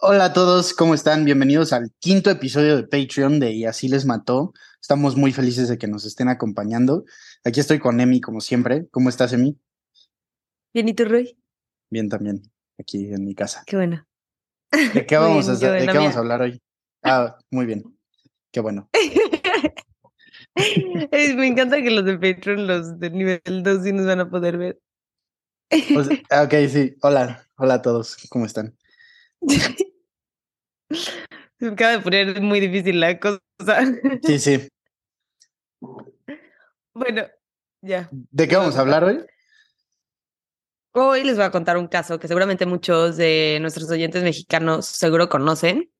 Hola a todos, ¿cómo están? Bienvenidos al quinto episodio de Patreon de Y así les mató. Estamos muy felices de que nos estén acompañando. Aquí estoy con Emi, como siempre. ¿Cómo estás, Emi? Bien, ¿y tú, Rui? Bien también, aquí en mi casa. Qué bueno. ¿De qué vamos, a, de qué vamos a hablar hoy? Ah, muy bien. Qué bueno. Me encanta que los de Patreon, los del nivel 2, sí nos van a poder ver. Ah, ok, sí. Hola, hola a todos. ¿Cómo están? Se acaba de poner muy difícil la cosa. Sí, sí. Bueno, ya. ¿De qué vamos a hablar hoy? Hoy les voy a contar un caso que seguramente muchos de nuestros oyentes mexicanos seguro conocen,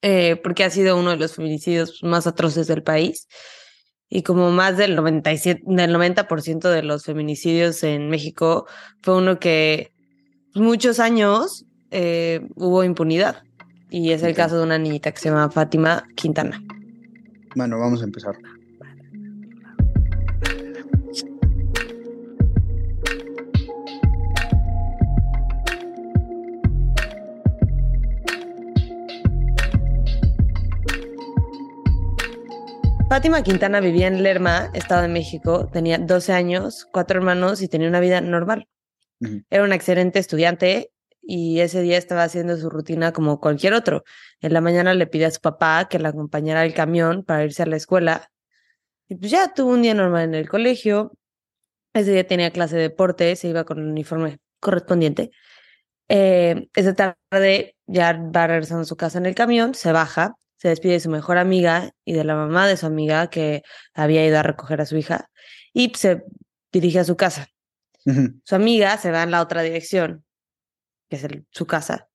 eh, porque ha sido uno de los feminicidios más atroces del país. Y como más del 97, del 90% de los feminicidios en México fue uno que muchos años eh, hubo impunidad. Y es el caso de una niñita que se llama Fátima Quintana. Bueno, vamos a empezar. Fátima Quintana vivía en Lerma, Estado de México, tenía 12 años, cuatro hermanos y tenía una vida normal. Era una excelente estudiante y ese día estaba haciendo su rutina como cualquier otro. En la mañana le pidió a su papá que la acompañara al camión para irse a la escuela. Y pues ya tuvo un día normal en el colegio. Ese día tenía clase de deporte, se iba con el uniforme correspondiente. Eh, esa tarde ya va regresando a su casa en el camión, se baja, se despide de su mejor amiga y de la mamá de su amiga que había ido a recoger a su hija y se dirige a su casa. Su amiga se va en la otra dirección, que es el- su casa.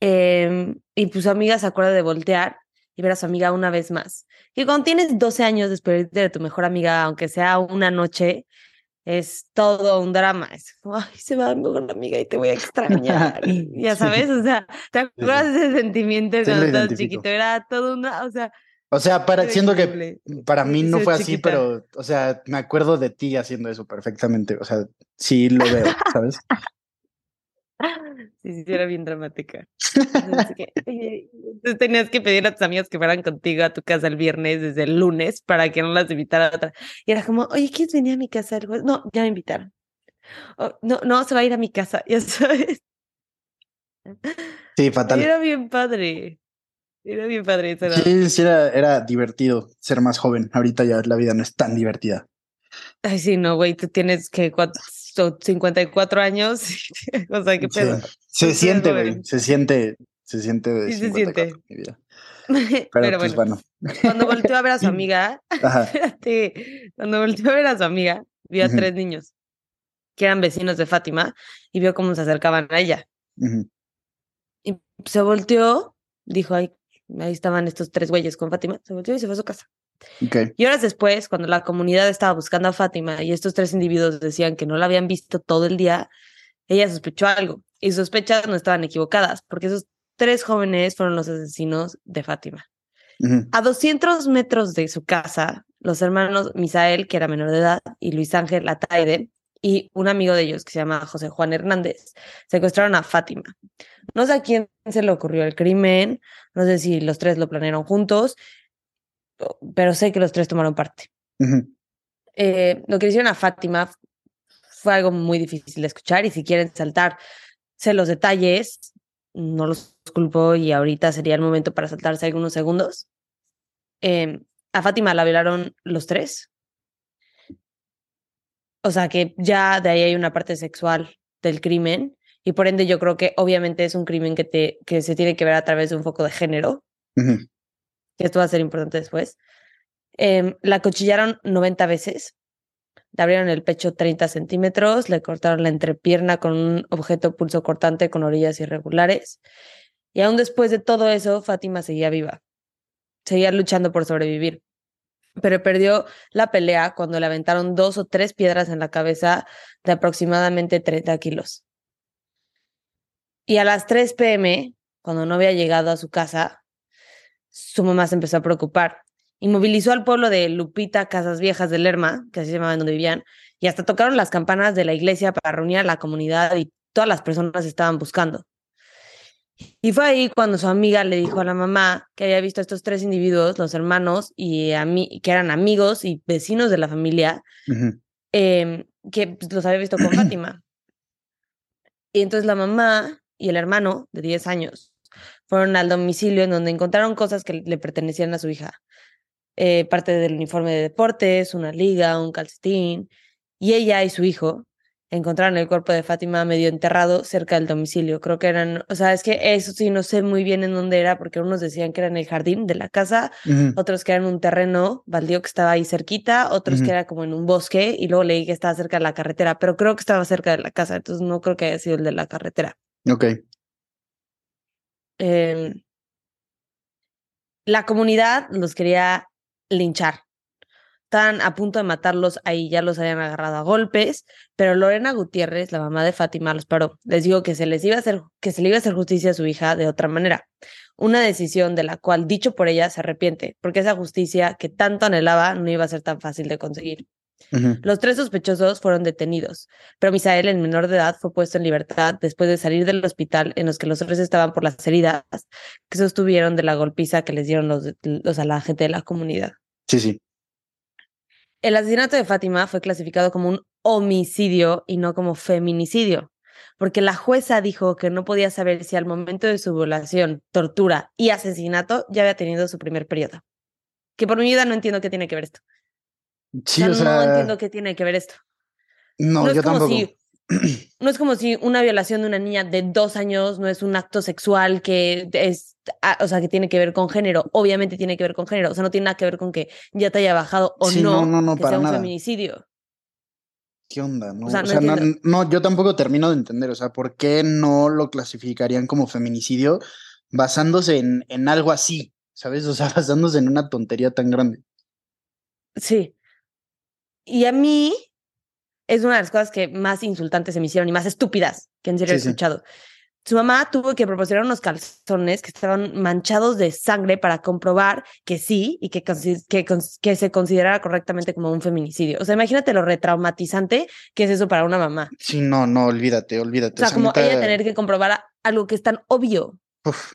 Em, y pues su amiga se acuerda de voltear y ver a su amiga una vez más. Y cuando tienes 12 años despedirte de tu mejor amiga, aunque sea una noche, es todo un drama. Es como, ay, se va mi mejor amiga y te voy a extrañar. Ya sabes, o sea, ¿te acuerdas de ese sentimiento Sí, cuando estabas chiquito? Era todo una, o sea, O sea, para, siendo que para mí no fue así, chiquita. pero, o sea, me acuerdo de ti haciendo eso perfectamente. O sea, sí lo veo, ¿sabes? Sí, sí, era bien dramática. Que, entonces tenías que pedir a tus amigos que fueran contigo a tu casa el viernes desde el lunes para que no las invitara a otra. Y era como, oye, ¿quieres venir a mi casa el jueves? No, ya me invitaron. "Oh, no, no, se va a ir a mi casa, ya sabes. Sí, fatal. Era bien padre. Era bien padre. Sí, sí, era, era divertido ser más joven. Ahorita ya la vida no es tan divertida. Ay, sí, no, güey, tú tienes que cuat- so- 54 años. o sea, qué pedo. Se siente, güey. Se siente, se siente de Sí se 54, mi vida. Pero, Pero, pues bueno, bueno. cuando volteó a ver a su amiga, espérate, cuando volteó a ver a su amiga, vio a tres niños que eran vecinos de Fátima y vio cómo se acercaban a ella. Y se volteó, dijo, ay, ahí estaban estos tres güeyes con Fátima, se volteó y se fue a su casa. Ok. Y horas después, cuando la comunidad estaba buscando a Fátima y estos tres individuos decían que no la habían visto todo el día, ella sospechó algo. Y sus sospechas no estaban equivocadas, porque esos tres jóvenes fueron los asesinos de Fátima. A 200 metros de su casa, los hermanos Misael, que era menor de edad, y Luis Ángel Ataide, y un amigo de ellos que se llama José Juan Hernández, secuestraron a Fátima. No sé a quién se le ocurrió el crimen, no sé si los tres lo planearon juntos, pero sé que los tres tomaron parte. Ujú. Eh, lo que le hicieron a Fátima fue algo muy difícil de escuchar y si quieren saltarse los detalles, no los culpo y ahorita sería el momento para saltarse algunos segundos. Eh, a Fátima la violaron los tres. O sea que ya de ahí hay una parte sexual del crimen y por ende yo creo que obviamente es un crimen que, te, que se tiene que ver a través de un foco de género Ujú. Esto va a ser importante después. Em, la cuchillaron 90 veces, le abrieron el pecho 30 centímetros, le cortaron la entrepierna con un objeto pulso cortante con orillas irregulares. Y aún después de todo eso, Fátima seguía viva, seguía luchando por sobrevivir. Pero perdió la pelea cuando le aventaron dos o tres piedras en la cabeza de aproximadamente 30 kilos. Y a las 3 pm, cuando no había llegado a su casa, su mamá se empezó a preocupar y movilizó al pueblo de Lupita Casas Viejas de Lerma, que así se llamaban donde vivían, y hasta tocaron las campanas de la iglesia para reunir a la comunidad y todas las personas estaban buscando. Y fue ahí cuando su amiga le dijo a la mamá que había visto a estos tres individuos, los hermanos, y a mí, que eran amigos y vecinos de la familia, em, que pues, los había visto con Fátima. Y entonces la mamá y el hermano de 10 años fueron al domicilio en donde encontraron cosas que le pertenecían a su hija. Eh, parte del uniforme de deportes, una liga, un calcetín, y ella y su hijo encontraron el cuerpo de Fátima medio enterrado cerca del domicilio. Creo que eran, o sea, es que eso sí, no sé muy bien en dónde era, porque unos decían que era en el jardín de la casa, otros que era en un terreno baldío que estaba ahí cerquita, otros que era como en un bosque, y luego leí que estaba cerca de la carretera, pero creo que estaba cerca de la casa, entonces no creo que haya sido el de la carretera. Ok. Em, la comunidad los quería linchar. Estaban a punto de matarlos ahí, ya los habían agarrado a golpes, pero Lorena Gutiérrez, la mamá de Fátima, los paró. Les dijo que se les iba a hacer, que se le iba a hacer justicia a su hija de otra manera. Una decisión de la cual, dicho por ella, se arrepiente, porque esa justicia que tanto anhelaba no iba a ser tan fácil de conseguir. Los tres sospechosos fueron detenidos, pero Misael, el menor de edad, fue puesto en libertad después de salir del hospital en los que los tres estaban por las heridas que sostuvieron de la golpiza que les dieron los, los a la gente de la comunidad. Sí, sí. El asesinato de Fátima fue clasificado como un homicidio y no como feminicidio, porque la jueza dijo que no podía saber si al momento de su violación, tortura y asesinato ya había tenido su primer periodo. Que por mi vida no entiendo qué tiene que ver esto. Sí, o sea, no entiendo qué tiene que ver esto. No, es yo como tampoco. si no es como si una violación de una niña de dos años no es un acto sexual que es, ah, o sea, que tiene que ver con género. Obviamente tiene que ver con género. O sea, no tiene nada que ver con que ya te haya bajado o Sí, no, no, no, no, que para sea un nada. feminicidio. ¿Qué onda? No, O sea, o no sea, no, no, yo tampoco termino de entender, o sea, ¿por qué no lo clasificarían como feminicidio basándose en, en algo así? ¿Sabes? O sea, basándose en una tontería tan grande. Sí. Y a mí es una de las cosas que más insultantes se me hicieron y más estúpidas que en serio he sí. escuchado. Su mamá tuvo que proporcionar unos calzones que estaban manchados de sangre para comprobar que sí y que, que, se considerara correctamente como un feminicidio. O sea, imagínate lo retraumatizante que es eso para una mamá. Sí, no, no, olvídate, olvídate. O sea, como ella tener que comprobar algo que es tan obvio. uf,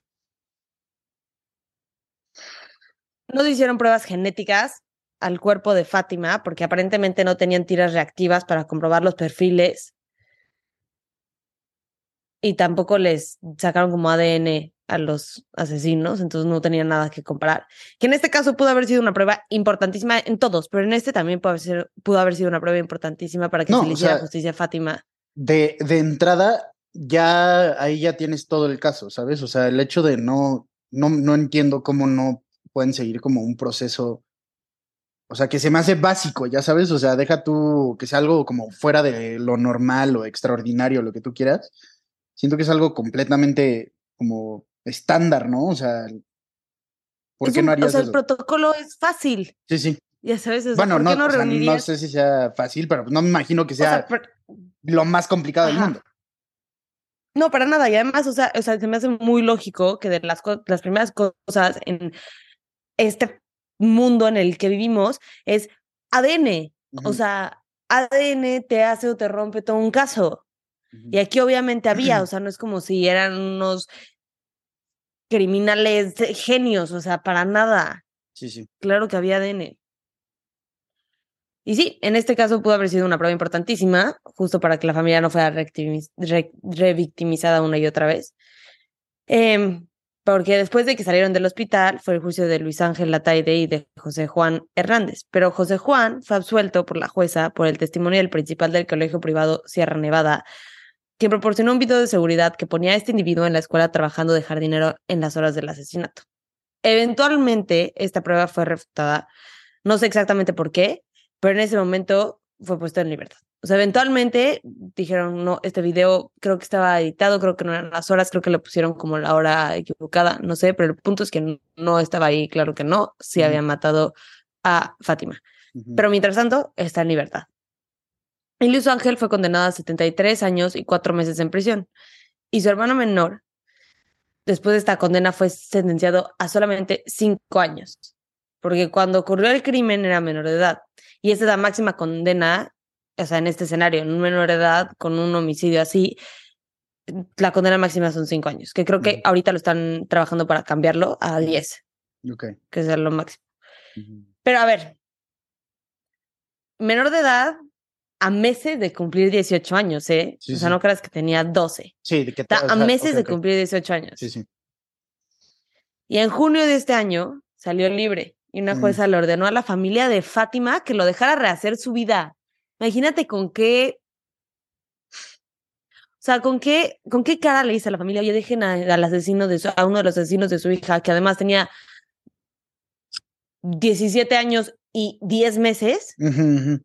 No se hicieron pruebas genéticas al cuerpo de Fátima porque aparentemente no tenían tiras reactivas para comprobar los perfiles y tampoco les sacaron como ADN a los asesinos, entonces no tenían nada que comparar. Que en este caso pudo haber sido una prueba importantísima en todos, pero en este también pudo haber sido, pudo haber sido una prueba importantísima para que No, se le o hiciera sea, justicia a Fátima. de, de entrada, ya ahí ya tienes todo el caso, ¿sabes? O sea, el hecho de no, no, no entiendo cómo no pueden seguir como un proceso, o sea, que se me hace básico, ya sabes, o sea, deja tú que sea algo como fuera de lo normal o extraordinario, lo que tú quieras. Siento que es algo completamente como estándar, ¿no? O sea, ¿por Es qué un- no o harías sea, el eso? protocolo es fácil, Sí, sí. ya sabes, o sea, Bueno, ¿por no, no o sea, no sé si sea fácil, pero no me imagino que O sea, sea per- lo más complicado del Ajá. mundo. No, para nada. Y además, o sea, o sea, se me hace muy lógico que de las, las primeras cosas en este mundo en el que vivimos es ADN. O sea, ADN te hace o te rompe todo un caso. Y aquí obviamente había, o sea, no es como si eran unos criminales genios, o sea, para nada. Sí, sí. Claro que había ADN. Y sí, en este caso pudo haber sido una prueba importantísima, justo para que la familia no fuera re- revictimizada una y otra vez. Em, porque después de que salieron del hospital fue el juicio de Luis Ángel Lataide y de José Juan Hernández. Pero José Juan fue absuelto por la jueza por el testimonio del principal del colegio privado Sierra Nevada, quien proporcionó un video de seguridad que ponía a este individuo en la escuela trabajando de jardinero en las horas del asesinato. Eventualmente, esta prueba fue refutada. No sé exactamente por qué, pero en ese momento fue puesto en libertad. O sea, eventualmente dijeron, no, este video creo que estaba editado, creo que no eran las horas, creo que le pusieron como la hora equivocada, no sé, pero el punto es que no, estaba ahí, claro que no, sí Ujú. habían matado a Fátima. Pero mientras tanto, está en libertad. Y Luis Ángel fue condenado a 73 años y cuatro meses en prisión. Y su hermano menor, después de esta condena, fue sentenciado a solamente cinco años. Porque cuando ocurrió el crimen era menor de edad. Y esa es la máxima condena, o sea, en este escenario, en un menor de edad con un homicidio así, la condena máxima son cinco años, que creo que ahorita lo están trabajando para cambiarlo a 10, Ok. que es lo máximo. Pero a ver, menor de edad a meses de cumplir 18 años, ¿eh? Sí, o sea, sí. no creas que tenía 12. Sí, de que te- Está o a sea, meses ok, de cumplir 18 años. Sí, sí. Y en junio de este año salió libre y una Mm. jueza le ordenó a la familia de Fátima que lo dejara rehacer su vida. Imagínate con qué. O sea, con qué, con qué cara le dice a la familia, oye, dejen a- al asesino de su- a uno de los asesinos de su hija, que además tenía 17 años y 10 meses.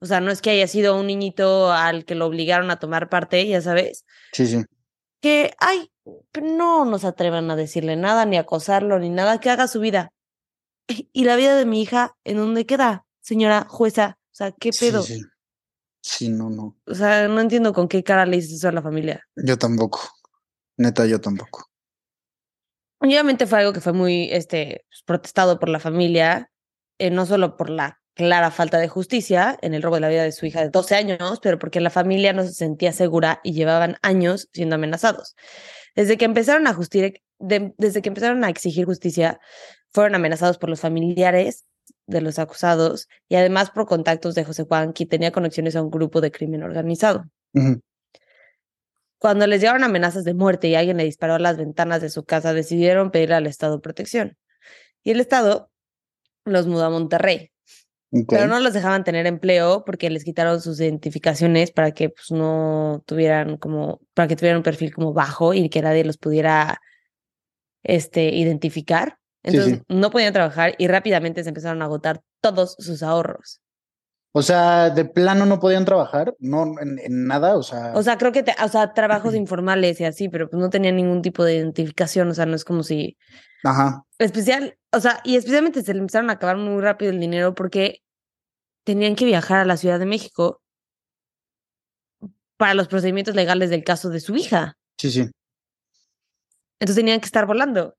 O sea, no es que haya sido un niñito al que lo obligaron a tomar parte, ya sabes. Sí, sí. que, ay, no nos atrevan a decirle nada, ni acosarlo, ni nada, que haga su vida. Y la vida de mi hija, ¿en dónde queda, señora jueza? O sea, ¿qué pedo? sí. Sí, no, no. O sea, no entiendo con qué cara le dices eso a la familia. Yo tampoco. Neta, yo tampoco. Obviamente fue algo que fue muy este, pues, protestado por la familia, eh, no solo por la clara falta de justicia en el robo de la vida de su hija de 12 años, pero porque la familia no se sentía segura y llevaban años siendo amenazados. Desde que empezaron a justir- de- desde que empezaron a exigir justicia, fueron amenazados por los familiares de los acusados y además por contactos de José Juan, que tenía conexiones a un grupo de crimen organizado. Cuando les llegaron amenazas de muerte y alguien le disparó a las ventanas de su casa, decidieron pedirle al Estado protección. Y el Estado los mudó a Monterrey, pero no los dejaban tener empleo porque les quitaron sus identificaciones para que pues, no tuvieran como, para que tuvieran un perfil como bajo y que nadie los pudiera este, identificar. Sí, Entonces sí. no podían trabajar y rápidamente se empezaron a agotar todos sus ahorros. O sea, de plano no podían trabajar, no en, en nada, o sea. O sea, creo que, te- o sea, trabajos informales y así, pero pues no tenían ningún tipo de identificación, o sea, no es como si ajá. especial, o sea, y especialmente se le empezaron a acabar muy rápido el dinero porque tenían que viajar a la Ciudad de México para los procedimientos legales del caso de su hija. Sí, sí. Entonces tenían que estar volando.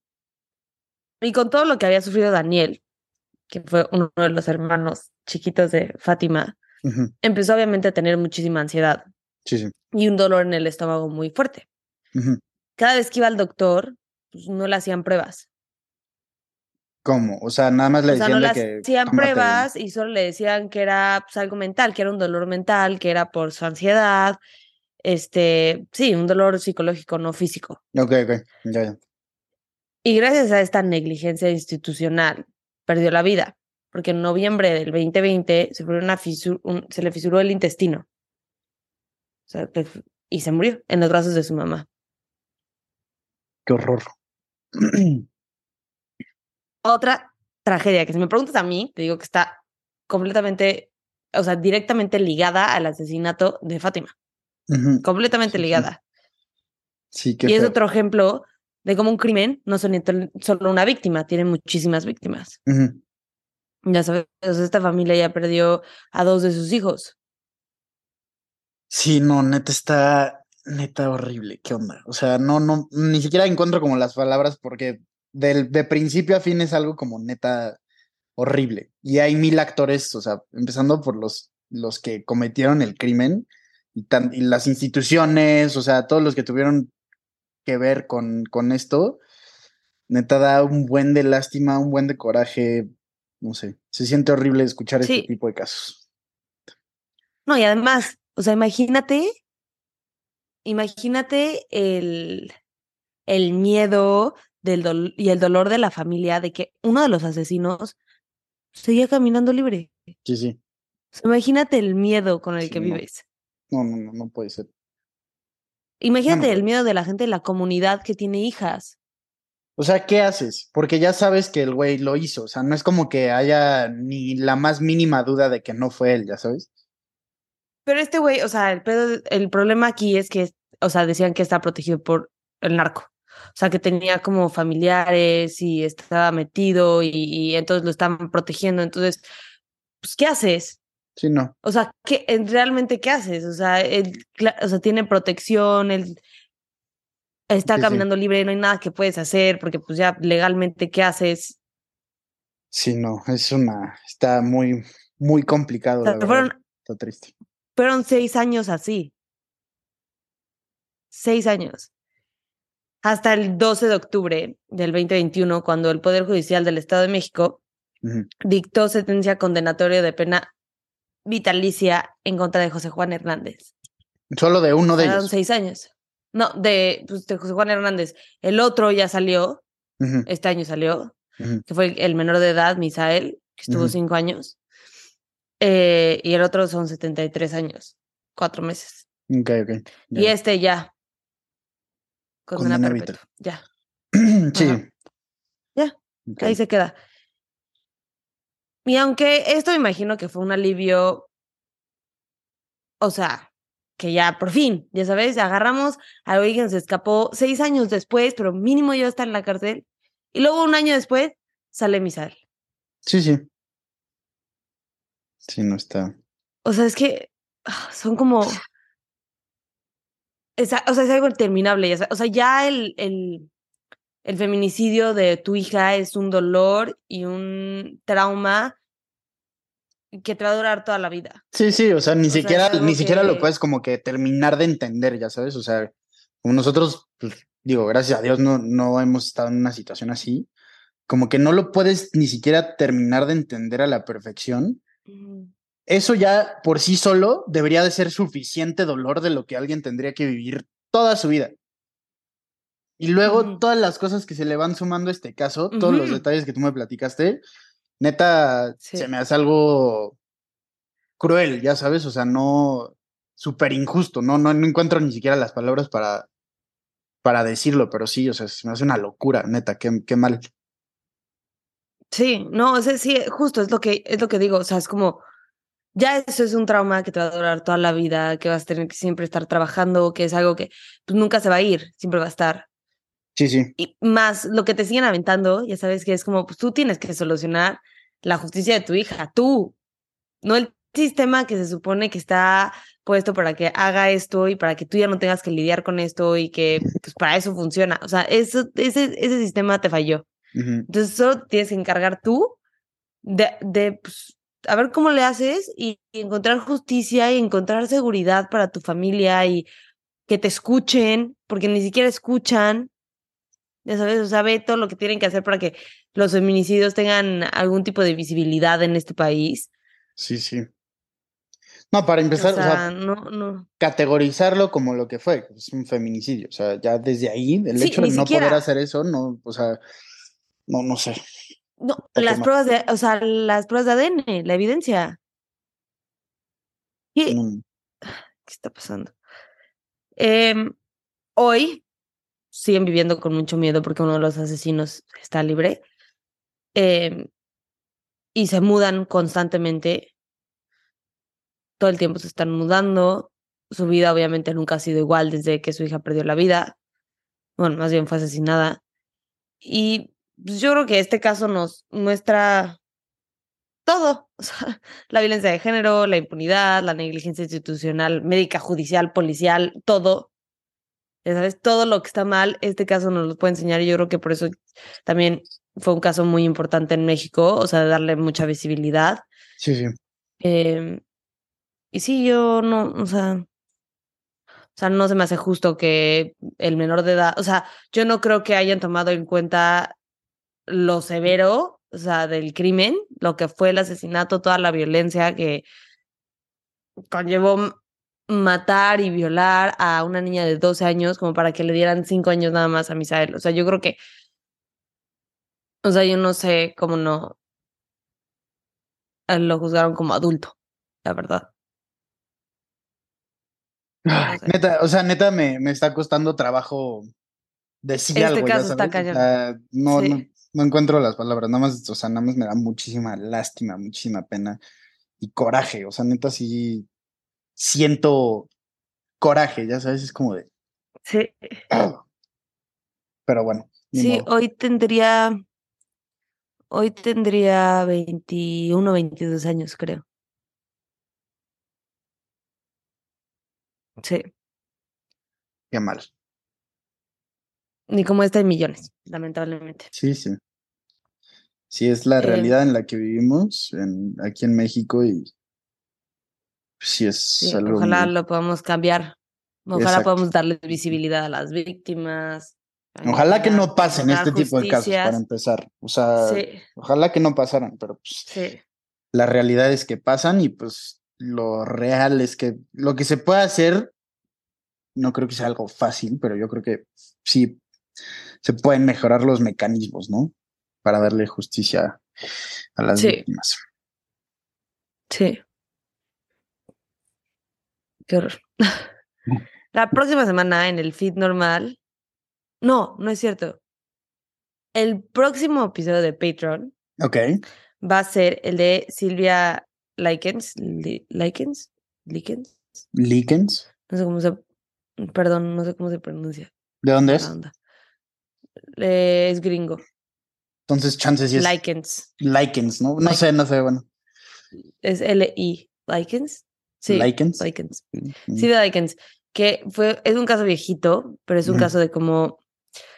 Y con todo lo que había sufrido Daniel, que fue uno de los hermanos chiquitos de Fátima, empezó obviamente a tener muchísima ansiedad Sí, sí. y un dolor en el estómago muy fuerte. Cada vez que iba al doctor, pues no le hacían pruebas. ¿Cómo? O sea, nada más le O sea, decían no le que. hacían pruebas y solo le decían que era pues, algo mental, que era un dolor mental, que era por su ansiedad, este, sí, un dolor psicológico, no físico. Ok, ok. Ya, ya. Y gracias a esta negligencia institucional, perdió la vida, porque en noviembre del 2020 se, una un- se le fisuró el intestino. O sea, que f- y se murió en los brazos de su mamá. Qué horror. Otra tragedia, que si me preguntas a mí, te digo que está completamente, o sea, directamente ligada al asesinato de Fátima. Completamente Sí, sí. ligada. Sí, qué y es otro ejemplo de cómo un crimen no son solo una víctima, tiene muchísimas víctimas. Ya sabes, esta familia ya perdió a dos de sus hijos. Sí, no, neta está neta horrible. ¿Qué onda? O sea, no, no, ni siquiera encuentro como las palabras porque del, de principio a fin es algo como neta horrible. Y hay mil actores, o sea, empezando por los, los que cometieron el crimen y, tan, y las instituciones, o sea, todos los que tuvieron que ver con, con esto, neta da un buen de lástima, un buen de coraje, no sé, se siente horrible escuchar Sí. este tipo de casos. No, y además, o sea, imagínate, imagínate el, el miedo del y el dolor de la familia de que uno de los asesinos seguía caminando libre. Sí, sí. O sea, imagínate el miedo con el Sí, que no. vives. No, no, no, no puede ser. Imagínate el miedo de la gente de la comunidad que tiene hijas. O sea, ¿qué haces? Porque ya sabes que el güey lo hizo. O sea, no es como que haya ni la más mínima duda de que no fue él, ya sabes. Pero este güey, o sea, el, pedo- el problema aquí es que, o sea, decían que está protegido por el narco. O sea, que tenía como familiares y estaba metido y, y entonces lo estaban protegiendo. Entonces, pues, ¿qué haces? Sí, no. O sea, ¿qué, en- ¿realmente qué haces? O sea, él, o sea, tiene protección, él está Sí, sí. caminando libre, no hay nada que puedes hacer porque pues ya legalmente, ¿qué haces? Sí, no. Es una. Está muy, muy complicado. O la sea, fueron, Está triste. fueron seis años así. Seis años. hasta el 12 de octubre del 2021, cuando el Poder Judicial del Estado de México dictó sentencia condenatoria de pena vitalicia en contra de José Juan Hernández. Solo de uno de ellos. seis años. No, de, pues, de José Juan Hernández. El otro ya salió, este año salió, que fue el menor de edad, Misael, que estuvo cinco años. Eh, y el otro son 73 años, cuatro meses. Ok, ok. Y ya. este ya. Condena Condena perpetua. Ya. sí. Ajá. Ya. Ahí se queda. Y aunque esto me imagino que fue un alivio, o sea, que ya por fin, ya sabes, agarramos a alguien que se escapó seis años después, pero mínimo ya está en la cárcel. Y luego un año después sale Misael. Sí, sí. Sí, no está. O sea, es que ah, son como. es o sea, es algo interminable. ya O sea, ya el, el, el feminicidio de tu hija es un dolor y un trauma que te va a durar toda la vida. Sí, sí, o sea, ni O siquiera, ni siquiera lo puedes como que terminar de entender, ya sabes. O sea, como nosotros, pues, digo, gracias a Dios no, no hemos estado en una situación así. Como que no lo puedes ni siquiera terminar de entender a la perfección. Eso ya por sí solo debería de ser suficiente dolor de lo que alguien tendría que vivir toda su vida. Y luego todas las cosas que se le van sumando a este caso, todos los detalles que tú me platicaste, neta, Sí. se me hace algo cruel, ya sabes, o sea, no súper injusto, no, no, no encuentro ni siquiera las palabras para, para decirlo, pero sí, o sea, se me hace una locura, neta, qué, qué mal. Sí, no, o sea, sí, justo es lo que es lo que digo, o sea, es como ya eso es un trauma que te va a durar toda la vida, que vas a tener que siempre estar trabajando, que es algo que pues, nunca se va a ir, siempre va a estar. Sí, sí, Y más lo que te siguen aventando, ya sabes que es como, pues tú tienes que solucionar la justicia de tu hija, tú, no el sistema que se supone que está puesto para que haga esto y para que tú ya no tengas que lidiar con esto y que pues para eso funciona. O sea, eso, ese, ese sistema te falló. Entonces solo tienes que encargar tú de, de pues, a ver cómo le haces y, y encontrar justicia y encontrar seguridad para tu familia y que te escuchen, porque ni siquiera escuchan. Ya sabes, o sea, ve todo lo que tienen que hacer para que los feminicidios tengan algún tipo de visibilidad en este país. sí, sí. No, para empezar, o o sea, no, no. categorizarlo como lo que fue, es un feminicidio, o sea, ya desde ahí, el Sí, hecho de no poder hacer eso, no, o sea, no, no sé. No, las pruebas de, o sea, las pruebas de ADN, la evidencia. ¿Qué. ¿Qué está pasando? Em, hoy siguen viviendo con mucho miedo porque uno de los asesinos está libre. em, y se mudan constantemente. Todo el tiempo se están mudando. Su vida obviamente nunca ha sido igual desde que su hija perdió la vida. Bueno, más bien fue asesinada. Y pues, yo creo que este caso nos muestra todo. La violencia de género, la impunidad, la negligencia institucional, médica, judicial, policial, todo. Ya sabes, todo lo que está mal, este caso nos lo puede enseñar y yo creo que por eso también fue un caso muy importante en México, o sea, de darle mucha visibilidad. Sí, sí. Em, y sí, yo no, o sea, o sea, no se me hace justo que el menor de edad, o sea, yo no creo que hayan tomado en cuenta lo severo, o sea, del crimen, lo que fue el asesinato, toda la violencia que conllevó matar y violar a una niña de 12 años como para que le dieran 5 años nada más a Misael. O sea, yo creo que, o sea, yo no sé cómo no eh, lo juzgaron como adulto, la verdad. Ay. Neta, o sea, neta me, me está costando trabajo decir Este algo, caso está sabes, no, Sí. no, no encuentro las palabras, nada más, o sea, nada más me da muchísima lástima, muchísima pena y coraje, o sea, neta sí siento coraje, ya sabes, es como de, Sí, pero bueno, sí, modo. hoy tendría, hoy tendría 21, 22 años, creo. Sí, qué mal. ni como esta hay millones, lamentablemente. Sí, sí. Sí, es la Eh, realidad en la que vivimos en, aquí en México y sí es Sí, algo ojalá muy- lo podamos cambiar. Ojalá Exacto. podamos darle visibilidad a las víctimas, Ojalá que no pasen este tipo de casos para empezar. O sea, ojalá que no pasaran, pero pues sí. la realidad es que pasan y pues lo real es que lo que se puede hacer, no creo que sea algo fácil, pero yo creo que sí se pueden mejorar los mecanismos, ¿no? Para darle justicia a las víctimas. Sí. Qué horror. Mm. La próxima semana en el feed normal. No, no es cierto. El próximo episodio de Patreon. Ok. Va a ser el de Silvia Likens. Likens? Likens? Likens. No sé cómo se. Perdón, no sé cómo se pronuncia. ¿De dónde es? es gringo. Entonces, chances es. Likens. Likens, ¿no? No sé, no sé, bueno. Es L-I. Likens. Sí. Likens. Likens. Sí, de Likens. Que fue, es un caso viejito, pero es un caso de cómo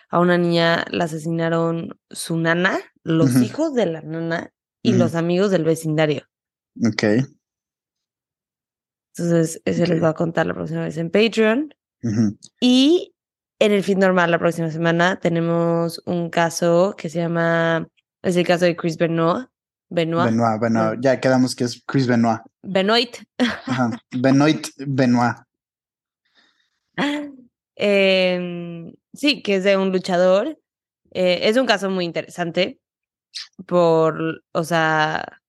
a una niña la asesinaron su nana, los hijos de la nana y los amigos del vecindario. Ok. Entonces, ese les va a contar la próxima vez en Patreon. Y en el feed normal la próxima semana tenemos un caso que se llama, es el caso de Chris Benoit. Benoit. Benoit, Benoit. Ya quedamos que es Chris Benoit. Benoit. Benoit Benoit. Em, sí, que es de un luchador. Eh, es un caso muy interesante por, o sea,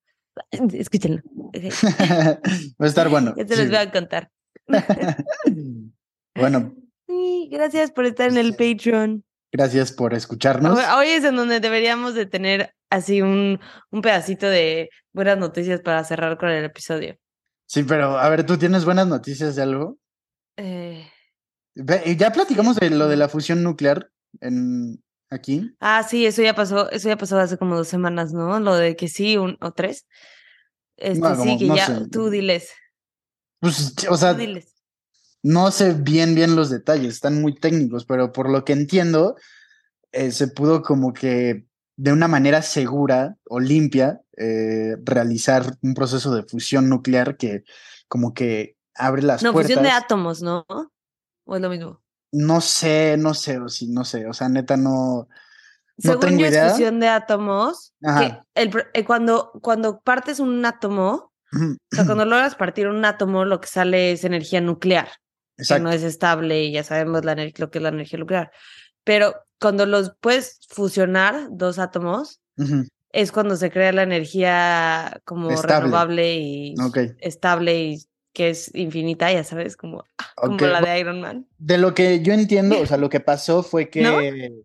escúchenlo. Va a estar bueno. Ya se los voy a contar. bueno, gracias por estar en el Patreon. Gracias por escucharnos. Hoy es en donde deberíamos de tener así un, un pedacito de buenas noticias para cerrar con el episodio. Sí, pero a ver, ¿tú tienes buenas noticias de algo? Eh, ya platicamos de lo de la fusión nuclear en aquí. Ah, sí, eso ya pasó, eso ya pasó hace como dos semanas, ¿no? Lo de que sí un, o tres. Este, sí, que ya, tú diles. Pues, o sea, diles. No sé bien, bien los detalles, están muy técnicos, pero por lo que entiendo, eh, se pudo como que de una manera segura o limpia eh, realizar un proceso de fusión nuclear que como que abre las puertas. No, fusión de átomos, ¿no? ¿O es lo mismo? No sé, no sé, o sí, no sé, o sea, neta no. No Según tengo idea. fusión de átomos, que el, eh, cuando, cuando partes un átomo, o sea, cuando logras partir un átomo, lo que sale es energía nuclear que no es estable y ya sabemos la lo que es la energía nuclear. Pero cuando los puedes fusionar dos átomos, es cuando se crea la energía como renovable y estable y que es infinita, ya sabes, como, como la de Iron Man. De lo que yo entiendo, o sea, lo que pasó fue que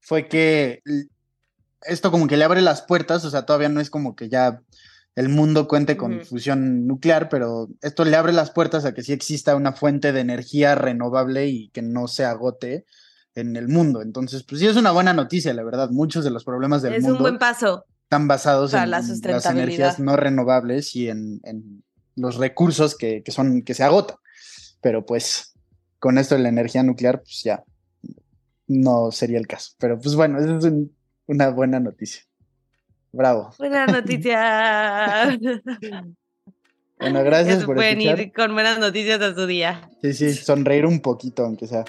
fue que esto como que le abre las puertas, o sea, todavía no es como que ya el mundo cuente con fusión nuclear, pero esto le abre las puertas a que sí exista una fuente de energía renovable y que no se agote en el mundo. Entonces, pues sí es una buena noticia, la verdad. Muchos de los problemas del mundo es un buen paso están basados en las energías no renovables y en, los recursos que, son que se agotan. Pero pues con esto de la energía nuclear, pues ya no sería el caso. Pero pues bueno, esa es una buena noticia. Bravo. Buenas noticias. bueno, gracias por pueden ir con buenas noticias a su día. Sí, sí, sonreír un poquito, aunque sea.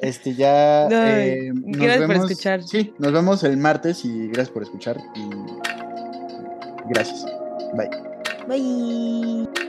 Este ya. Eh, gracias por escuchar. Sí, nos vemos el martes y gracias por escuchar. Y gracias. Bye. Bye.